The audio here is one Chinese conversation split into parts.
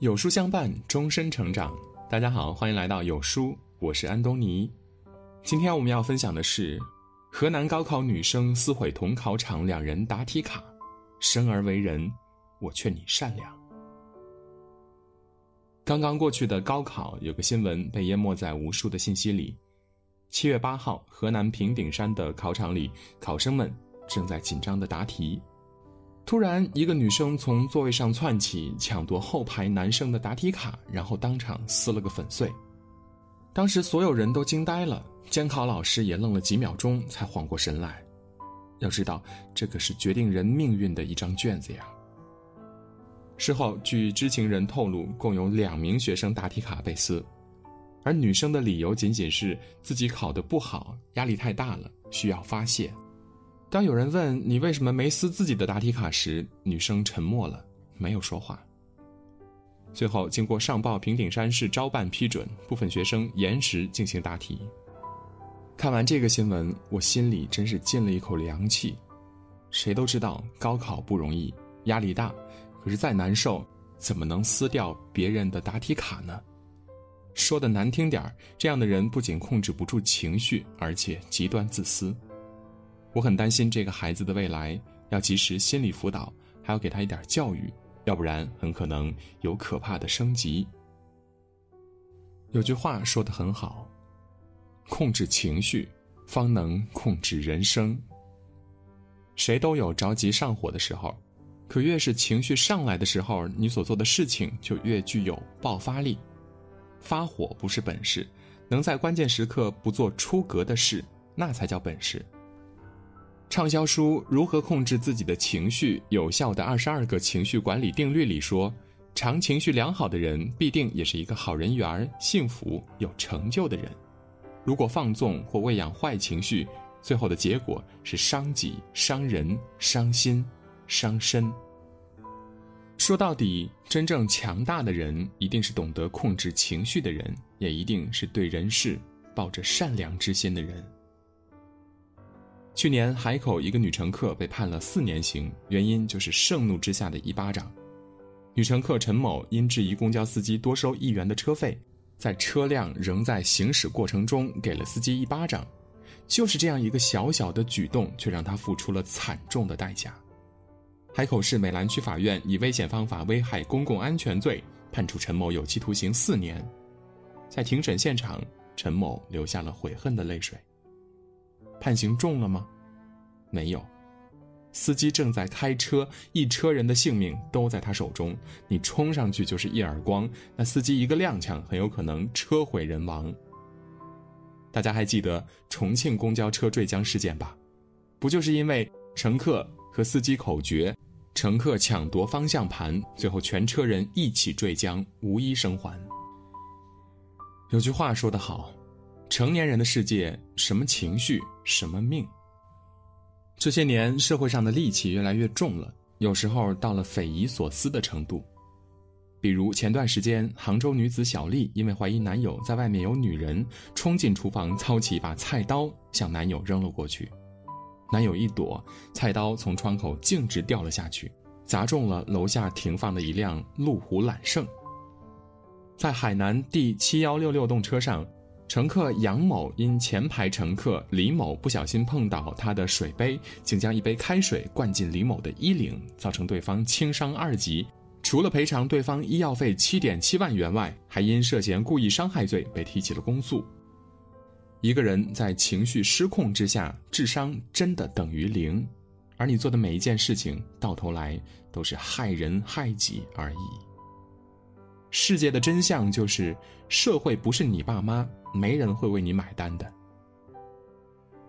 有书相伴，终身成长。大家好，欢迎来到有书，我是安东尼。今天我们要分享的是，河南高考女生撕毁同考场两人答题卡。生而为人，我劝你善良。刚刚过去的高考，有个新闻被淹没在无数的信息里。七月八号，河南平顶山的考场里，考生们正在紧张的答题。突然，一个女生从座位上窜起，抢夺后排男生的答题卡，然后当场撕了个粉碎。当时所有人都惊呆了，监考老师也愣了几秒钟，才缓过神来。要知道，这可是决定人命运的一张卷子呀。事后，据知情人透露，共有两名学生答题卡被撕，而女生的理由仅仅是自己考得不好，压力太大了，需要发泄。当有人问你为什么没撕自己的答题卡时，女生沉默了，没有说话。最后，经过上报平顶山市招办批准，部分学生延时进行答题。看完这个新闻，我心里真是进了一口凉气。谁都知道高考不容易，压力大，可是再难受，怎么能撕掉别人的答题卡呢？说的难听点儿，这样的人不仅控制不住情绪，而且极端自私。我很担心这个孩子的未来，要及时心理辅导，还要给他一点教育，要不然很可能有可怕的升级。有句话说的很好，控制情绪，方能控制人生。谁都有着急上火的时候，可越是情绪上来的时候，你所做的事情就越具有爆发力。发火不是本事，能在关键时刻不做出格的事，那才叫本事。畅销书《如何控制自己的情绪：有效的二十二个情绪管理定律》里说，常情绪良好的人必定也是一个好人缘、幸福、有成就的人。如果放纵或喂养坏情绪，最后的结果是伤己、伤人、伤心、伤身。说到底，真正强大的人，一定是懂得控制情绪的人，也一定是对人世抱着善良之心的人。去年海口一个女乘客被判了四年刑，原因就是盛怒之下的一巴掌。女乘客陈某因质疑公交司机多收一元的车费，在车辆仍在行驶过程中给了司机一巴掌。就是这样一个小小的举动，却让她付出了惨重的代价。海口市美兰区法院以危险方法危害公共安全罪判处陈某有期徒刑四年。在庭审现场，陈某流下了悔恨的泪水。判刑重了吗？没有，司机正在开车，一车人的性命都在他手中。你冲上去就是一耳光，那司机一个踉跄，很有可能车毁人亡。大家还记得重庆公交车坠江事件吧？不就是因为乘客和司机口角，乘客抢夺方向盘，最后全车人一起坠江，无一生还。有句话说得好。成年人的世界，什么情绪，什么命。这些年，社会上的戾气越来越重了，有时候到了匪夷所思的程度。比如前段时间，杭州女子小丽因为怀疑男友在外面有女人，冲进厨房操起一把菜刀向男友扔了过去，男友一躲，菜刀从窗口径直掉了下去，砸中了楼下停放的一辆路虎揽胜。在海南第七幺六六动车上。乘客杨某因前排乘客李某不小心碰倒他的水杯，竟将一杯开水灌进李某的衣领，造成对方轻伤二级。除了赔偿对方医药费七点七万元外，还因涉嫌故意伤害罪被提起了公诉。一个人在情绪失控之下，智商真的等于零，而你做的每一件事情，到头来都是害人害己而已。世界的真相就是，社会不是你爸妈，没人会为你买单的。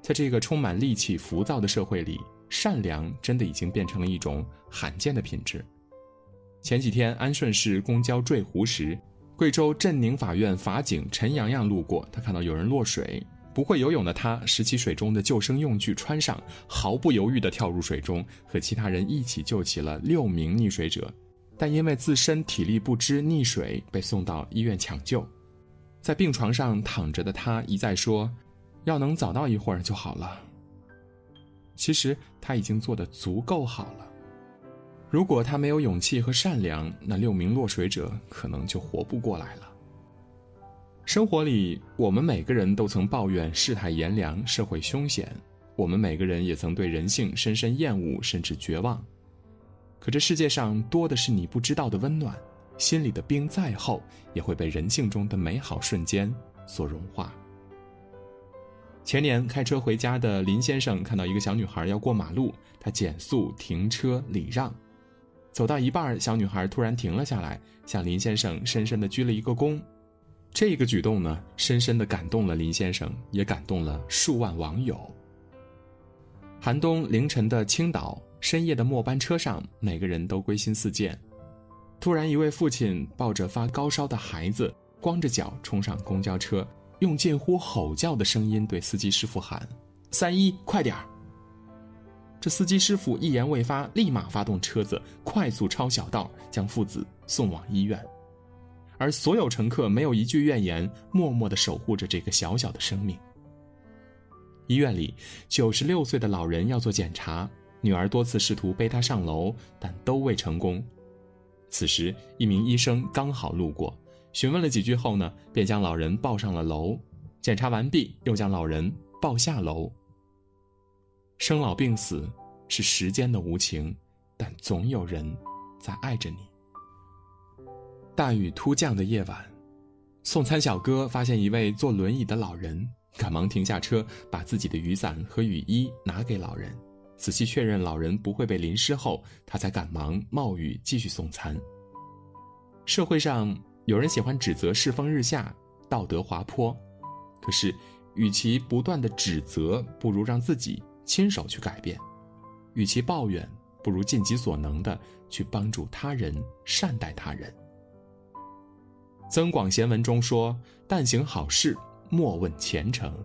在这个充满戾气、浮躁的社会里，善良真的已经变成了一种罕见的品质。前几天，安顺市公交坠湖时，贵州镇宁法院法警陈洋洋路过，他看到有人落水，不会游泳的他拾起水中的救生用具穿上，毫不犹豫地跳入水中，和其他人一起救起了六名溺水者。但因为自身体力不支溺水，被送到医院抢救，在病床上躺着的他一再说：“要能早到一会儿就好了。”其实他已经做得足够好了。如果他没有勇气和善良，那六名落水者可能就活不过来了。生活里，我们每个人都曾抱怨世态炎凉、社会凶险，我们每个人也曾对人性深深厌恶，甚至绝望。可这世界上多的是你不知道的温暖，心里的冰再厚，也会被人性中的美好瞬间所融化。前年开车回家的林先生看到一个小女孩要过马路，他减速停车礼让，走到一半，小女孩突然停了下来，向林先生深深的鞠了一个躬。这个举动呢，深深的感动了林先生，也感动了数万网友。寒冬凌晨的青岛，深夜的末班车上，每个人都归心似箭。突然，一位父亲抱着发高烧的孩子，光着脚冲上公交车，用近乎吼叫的声音对司机师傅喊：“三一，快点儿！”这司机师傅一言未发，立马发动车子，快速抄小道，将父子送往医院。而所有乘客没有一句怨言，默默的守护着这个小小的生命。医院里，九十六岁的老人要做检查，女儿多次试图背他上楼，但都未成功。此时，一名医生刚好路过，询问了几句后呢，便将老人抱上了楼。检查完毕，又将老人抱下楼。生老病死是时间的无情，但总有人在爱着你。大雨突降的夜晚，送餐小哥发现一位坐轮椅的老人，赶忙停下车，把自己的雨伞和雨衣拿给老人，仔细确认老人不会被淋湿后，他才赶忙冒雨继续送餐。社会上有人喜欢指责世风日下，道德滑坡，可是，与其不断的指责，不如让自己亲手去改变；与其抱怨，不如尽己所能的去帮助他人，善待他人。《增广贤文》中说：“但行好事，莫问前程。”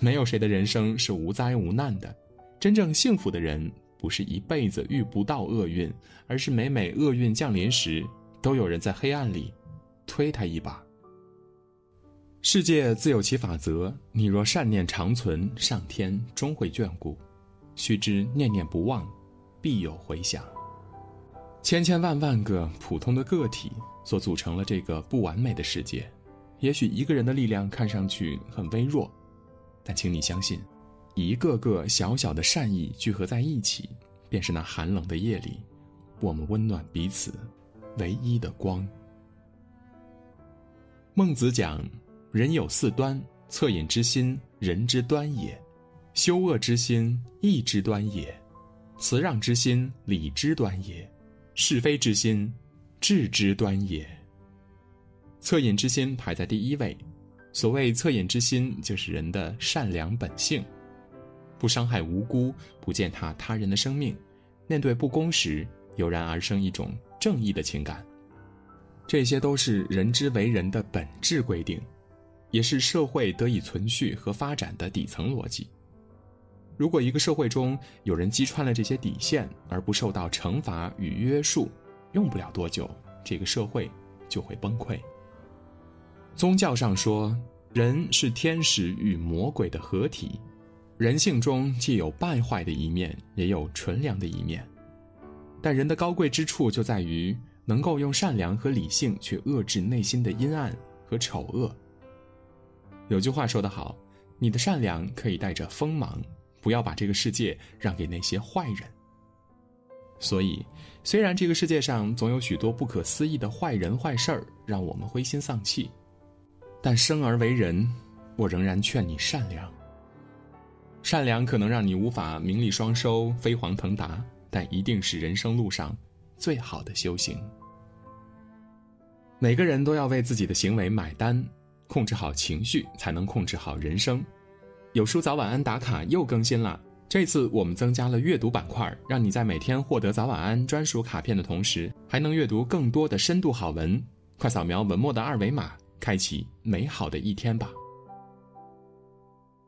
没有谁的人生是无灾无难的，真正幸福的人，不是一辈子遇不到厄运，而是每每厄运降临时，都有人在黑暗里推他一把。世界自有其法则，你若善念长存，上天终会眷顾；须知念念不忘，必有回响。千千万万个普通的个体。所组成了这个不完美的世界，也许一个人的力量看上去很微弱，但请你相信，一个个小小的善意聚合在一起，便是那寒冷的夜里，我们温暖彼此唯一的光。孟子讲：“人有四端，恻隐之心，人之端也；羞恶之心，义之端也；辞让之心，礼之端也；是非之心。”智之端也。恻隐之心排在第一位。所谓恻隐之心，就是人的善良本性，不伤害无辜，不践踏他人的生命，面对不公时，油然而生一种正义的情感。这些都是人之为人的本质规定，也是社会得以存续和发展的底层逻辑。如果一个社会中有人击穿了这些底线，而不受到惩罚与约束，用不了多久，这个社会就会崩溃。宗教上说，人是天使与魔鬼的合体，人性中既有败坏的一面，也有纯良的一面。但人的高贵之处就在于能够用善良和理性去遏制内心的阴暗和丑恶。有句话说得好：“你的善良可以带着锋芒，不要把这个世界让给那些坏人。”所以，虽然这个世界上总有许多不可思议的坏人坏事儿让我们灰心丧气，但生而为人，我仍然劝你善良。善良可能让你无法名利双收、飞黄腾达，但一定是人生路上最好的修行。每个人都要为自己的行为买单，控制好情绪，才能控制好人生。有书早晚安打卡又更新了。这次我们增加了阅读板块，让你在每天获得早晚安专属卡片的同时，还能阅读更多的深度好文。快扫描文末的二维码，开启美好的一天吧。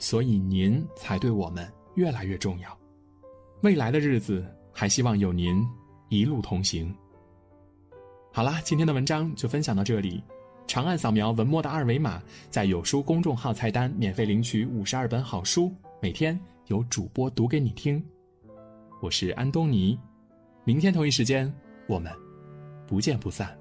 所以您才对我们越来越重要。未来的日子，还希望有您一路同行。好啦，今天的文章就分享到这里。长按扫描文末的二维码，在有书公众号菜单免费领取五十二本好书，每天有主播读给你听。我是安东尼，明天同一时间我们不见不散。